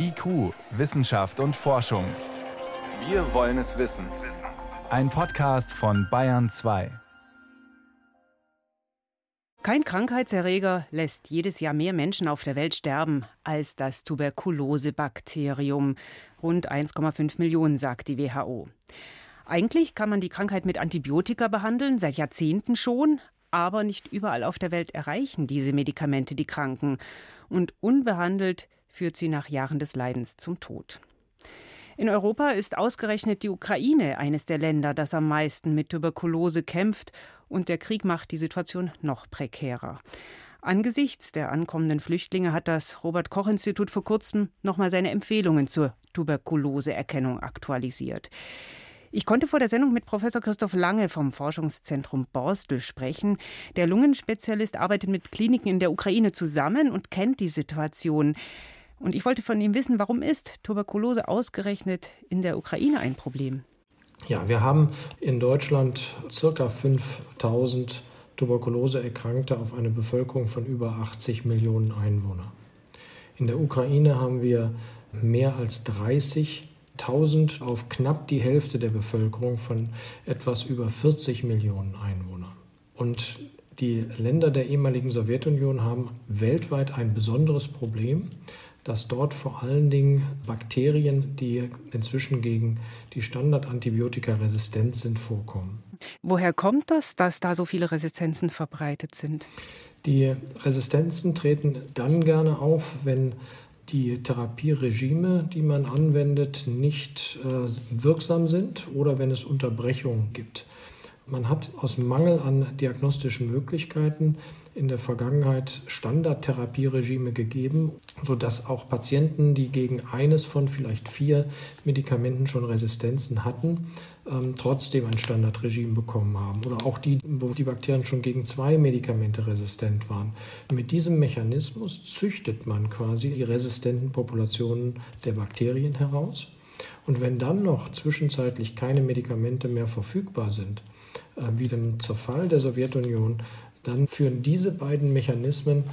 IQ, Wissenschaft und Forschung. Wir wollen es wissen. Ein Podcast von Bayern 2. Kein Krankheitserreger lässt jedes Jahr mehr Menschen auf der Welt sterben als das Tuberkulosebakterium. Rund 1,5 Millionen, sagt die WHO. Eigentlich kann man die Krankheit mit Antibiotika behandeln, seit Jahrzehnten schon, aber nicht überall auf der Welt erreichen diese Medikamente die Kranken. Und unbehandelt führt sie nach Jahren des Leidens zum Tod. In Europa ist ausgerechnet die Ukraine eines der Länder, das am meisten mit Tuberkulose kämpft, und der Krieg macht die Situation noch prekärer. Angesichts der ankommenden Flüchtlinge hat das Robert Koch Institut vor kurzem nochmal seine Empfehlungen zur Tuberkuloseerkennung aktualisiert. Ich konnte vor der Sendung mit Professor Christoph Lange vom Forschungszentrum Borstel sprechen. Der Lungenspezialist arbeitet mit Kliniken in der Ukraine zusammen und kennt die Situation. Und ich wollte von ihm wissen, warum ist Tuberkulose ausgerechnet in der Ukraine ein Problem? Ja, wir haben in Deutschland circa 5000 Tuberkuloseerkrankte auf eine Bevölkerung von über 80 Millionen Einwohnern. In der Ukraine haben wir mehr als 30.000 auf knapp die Hälfte der Bevölkerung von etwas über 40 Millionen Einwohnern. Und die Länder der ehemaligen Sowjetunion haben weltweit ein besonderes Problem, dass dort vor allen Dingen Bakterien, die inzwischen gegen die Standardantibiotika resistent sind, vorkommen. Woher kommt das, dass da so viele Resistenzen verbreitet sind? Die Resistenzen treten dann gerne auf, wenn die Therapieregime, die man anwendet, nicht äh, wirksam sind oder wenn es Unterbrechungen gibt. Man hat aus Mangel an diagnostischen Möglichkeiten in der Vergangenheit Standardtherapieregime gegeben, sodass auch Patienten, die gegen eines von vielleicht vier Medikamenten schon Resistenzen hatten, ähm, trotzdem ein Standardregime bekommen haben. Oder auch die, wo die Bakterien schon gegen zwei Medikamente resistent waren. Mit diesem Mechanismus züchtet man quasi die resistenten Populationen der Bakterien heraus. Und wenn dann noch zwischenzeitlich keine Medikamente mehr verfügbar sind, wie dem Zerfall der Sowjetunion, dann führen diese beiden Mechanismen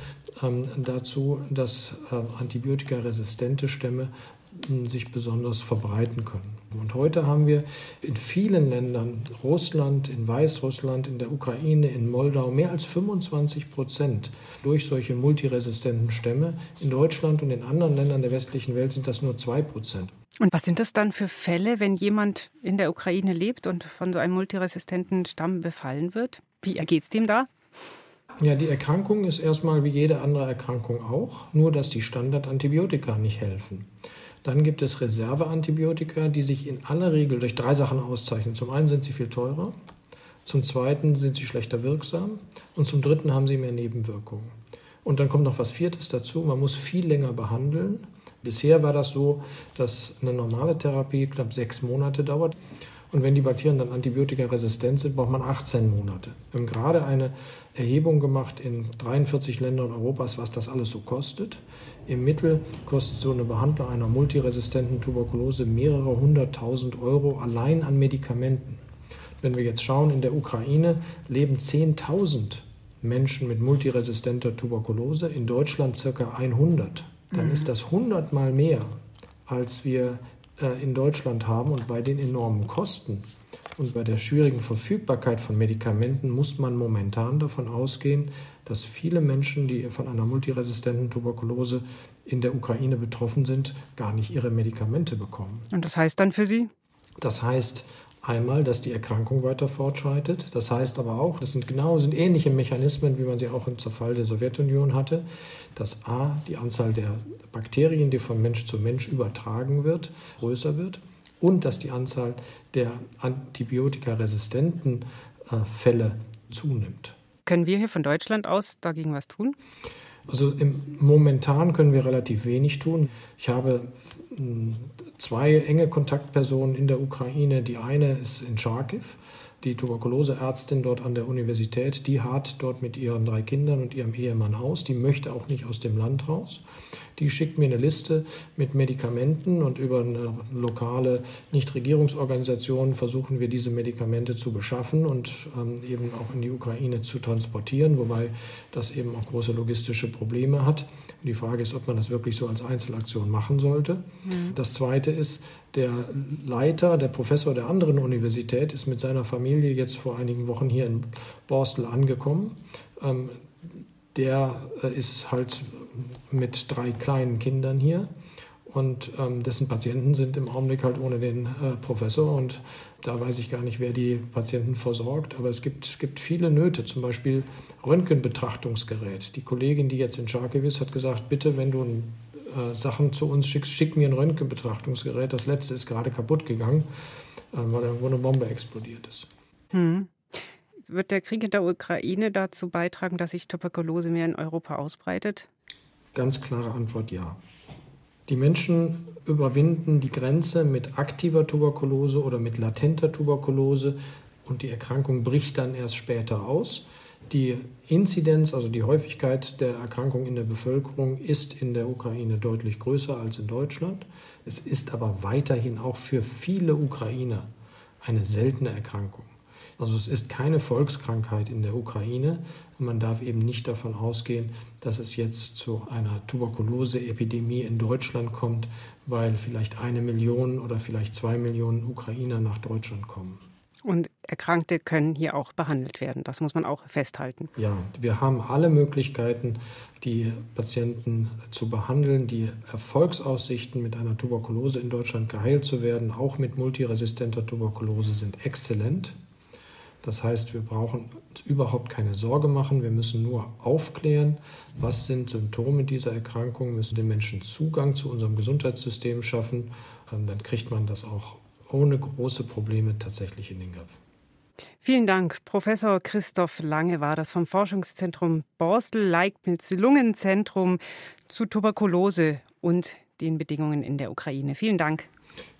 ähm, dazu, dass äh, antibiotikaresistente Stämme hm, sich besonders verbreiten können. Und heute haben wir in vielen Ländern, Russland, in Weißrussland, in der Ukraine, in Moldau, mehr als 25 Prozent durch solche multiresistenten Stämme. In Deutschland und in anderen Ländern der westlichen Welt sind das nur zwei Prozent. Und was sind das dann für Fälle, wenn jemand in der Ukraine lebt und von so einem multiresistenten Stamm befallen wird? Wie ergeht es dem da? Ja, die Erkrankung ist erstmal wie jede andere Erkrankung auch, nur dass die Standardantibiotika nicht helfen. Dann gibt es Reserveantibiotika, die sich in aller Regel durch drei Sachen auszeichnen. Zum einen sind sie viel teurer, zum zweiten sind sie schlechter wirksam und zum dritten haben sie mehr Nebenwirkungen. Und dann kommt noch was Viertes dazu, man muss viel länger behandeln. Bisher war das so, dass eine normale Therapie knapp sechs Monate dauert. Und wenn die Bakterien dann antibiotikaresistent sind, braucht man 18 Monate. Wir haben gerade eine Erhebung gemacht in 43 Ländern Europas, was das alles so kostet. Im Mittel kostet so eine Behandlung einer multiresistenten Tuberkulose mehrere hunderttausend Euro allein an Medikamenten. Wenn wir jetzt schauen, in der Ukraine leben 10.000 Menschen mit multiresistenter Tuberkulose, in Deutschland circa 100. Dann mhm. ist das 100 mal mehr, als wir äh, in Deutschland haben und bei den enormen Kosten und bei der schwierigen Verfügbarkeit von Medikamenten muss man momentan davon ausgehen, dass viele Menschen, die von einer multiresistenten Tuberkulose in der Ukraine betroffen sind, gar nicht ihre Medikamente bekommen. Und das heißt dann für Sie? Das heißt, Einmal, dass die Erkrankung weiter fortschreitet. Das heißt aber auch, das sind genau sind ähnliche Mechanismen, wie man sie auch im Zerfall der Sowjetunion hatte, dass a die Anzahl der Bakterien, die von Mensch zu Mensch übertragen wird, größer wird und dass die Anzahl der antibiotikaresistenten äh, Fälle zunimmt. Können wir hier von Deutschland aus dagegen was tun? Also im, momentan können wir relativ wenig tun. Ich habe hm, zwei enge Kontaktpersonen in der Ukraine. Die eine ist in Charkiw, die Tuberkuloseärztin dort an der Universität. Die hat dort mit ihren drei Kindern und ihrem Ehemann aus. Die möchte auch nicht aus dem Land raus. Die schickt mir eine Liste mit Medikamenten und über eine lokale Nichtregierungsorganisation versuchen wir diese Medikamente zu beschaffen und ähm, eben auch in die Ukraine zu transportieren, wobei das eben auch große logistische Probleme hat. Die Frage ist, ob man das wirklich so als Einzelaktion machen sollte. Mhm. Das Zweite ist, der Leiter, der Professor der anderen Universität ist mit seiner Familie jetzt vor einigen Wochen hier in Borstel angekommen. Ähm, der äh, ist halt mit drei kleinen Kindern hier und ähm, dessen Patienten sind im Augenblick halt ohne den äh, Professor und da weiß ich gar nicht, wer die Patienten versorgt, aber es gibt, gibt viele Nöte, zum Beispiel Röntgenbetrachtungsgerät. Die Kollegin, die jetzt in Charkiw ist, hat gesagt, bitte, wenn du äh, Sachen zu uns schickst, schick mir ein Röntgenbetrachtungsgerät. Das letzte ist gerade kaputt gegangen, äh, weil irgendwo eine Bombe explodiert ist. Hm. Wird der Krieg in der Ukraine dazu beitragen, dass sich Tuberkulose mehr in Europa ausbreitet? Ganz klare Antwort ja. Die Menschen überwinden die Grenze mit aktiver Tuberkulose oder mit latenter Tuberkulose und die Erkrankung bricht dann erst später aus. Die Inzidenz, also die Häufigkeit der Erkrankung in der Bevölkerung, ist in der Ukraine deutlich größer als in Deutschland. Es ist aber weiterhin auch für viele Ukrainer eine seltene Erkrankung. Also es ist keine Volkskrankheit in der Ukraine. Man darf eben nicht davon ausgehen, dass es jetzt zu einer Tuberkulose-Epidemie in Deutschland kommt, weil vielleicht eine Million oder vielleicht zwei Millionen Ukrainer nach Deutschland kommen. Und Erkrankte können hier auch behandelt werden. Das muss man auch festhalten. Ja, wir haben alle Möglichkeiten, die Patienten zu behandeln. Die Erfolgsaussichten mit einer Tuberkulose in Deutschland geheilt zu werden, auch mit multiresistenter Tuberkulose, sind exzellent. Das heißt, wir brauchen uns überhaupt keine Sorge machen. Wir müssen nur aufklären, was sind Symptome dieser Erkrankung, wir müssen den Menschen Zugang zu unserem Gesundheitssystem schaffen. Ähm, dann kriegt man das auch ohne große Probleme tatsächlich in den Griff. Vielen Dank. Professor Christoph Lange war das vom Forschungszentrum Borstel-Leibniz-Lungenzentrum zu Tuberkulose und den Bedingungen in der Ukraine. Vielen Dank.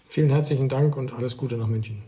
Vielen herzlichen Dank und alles Gute nach München.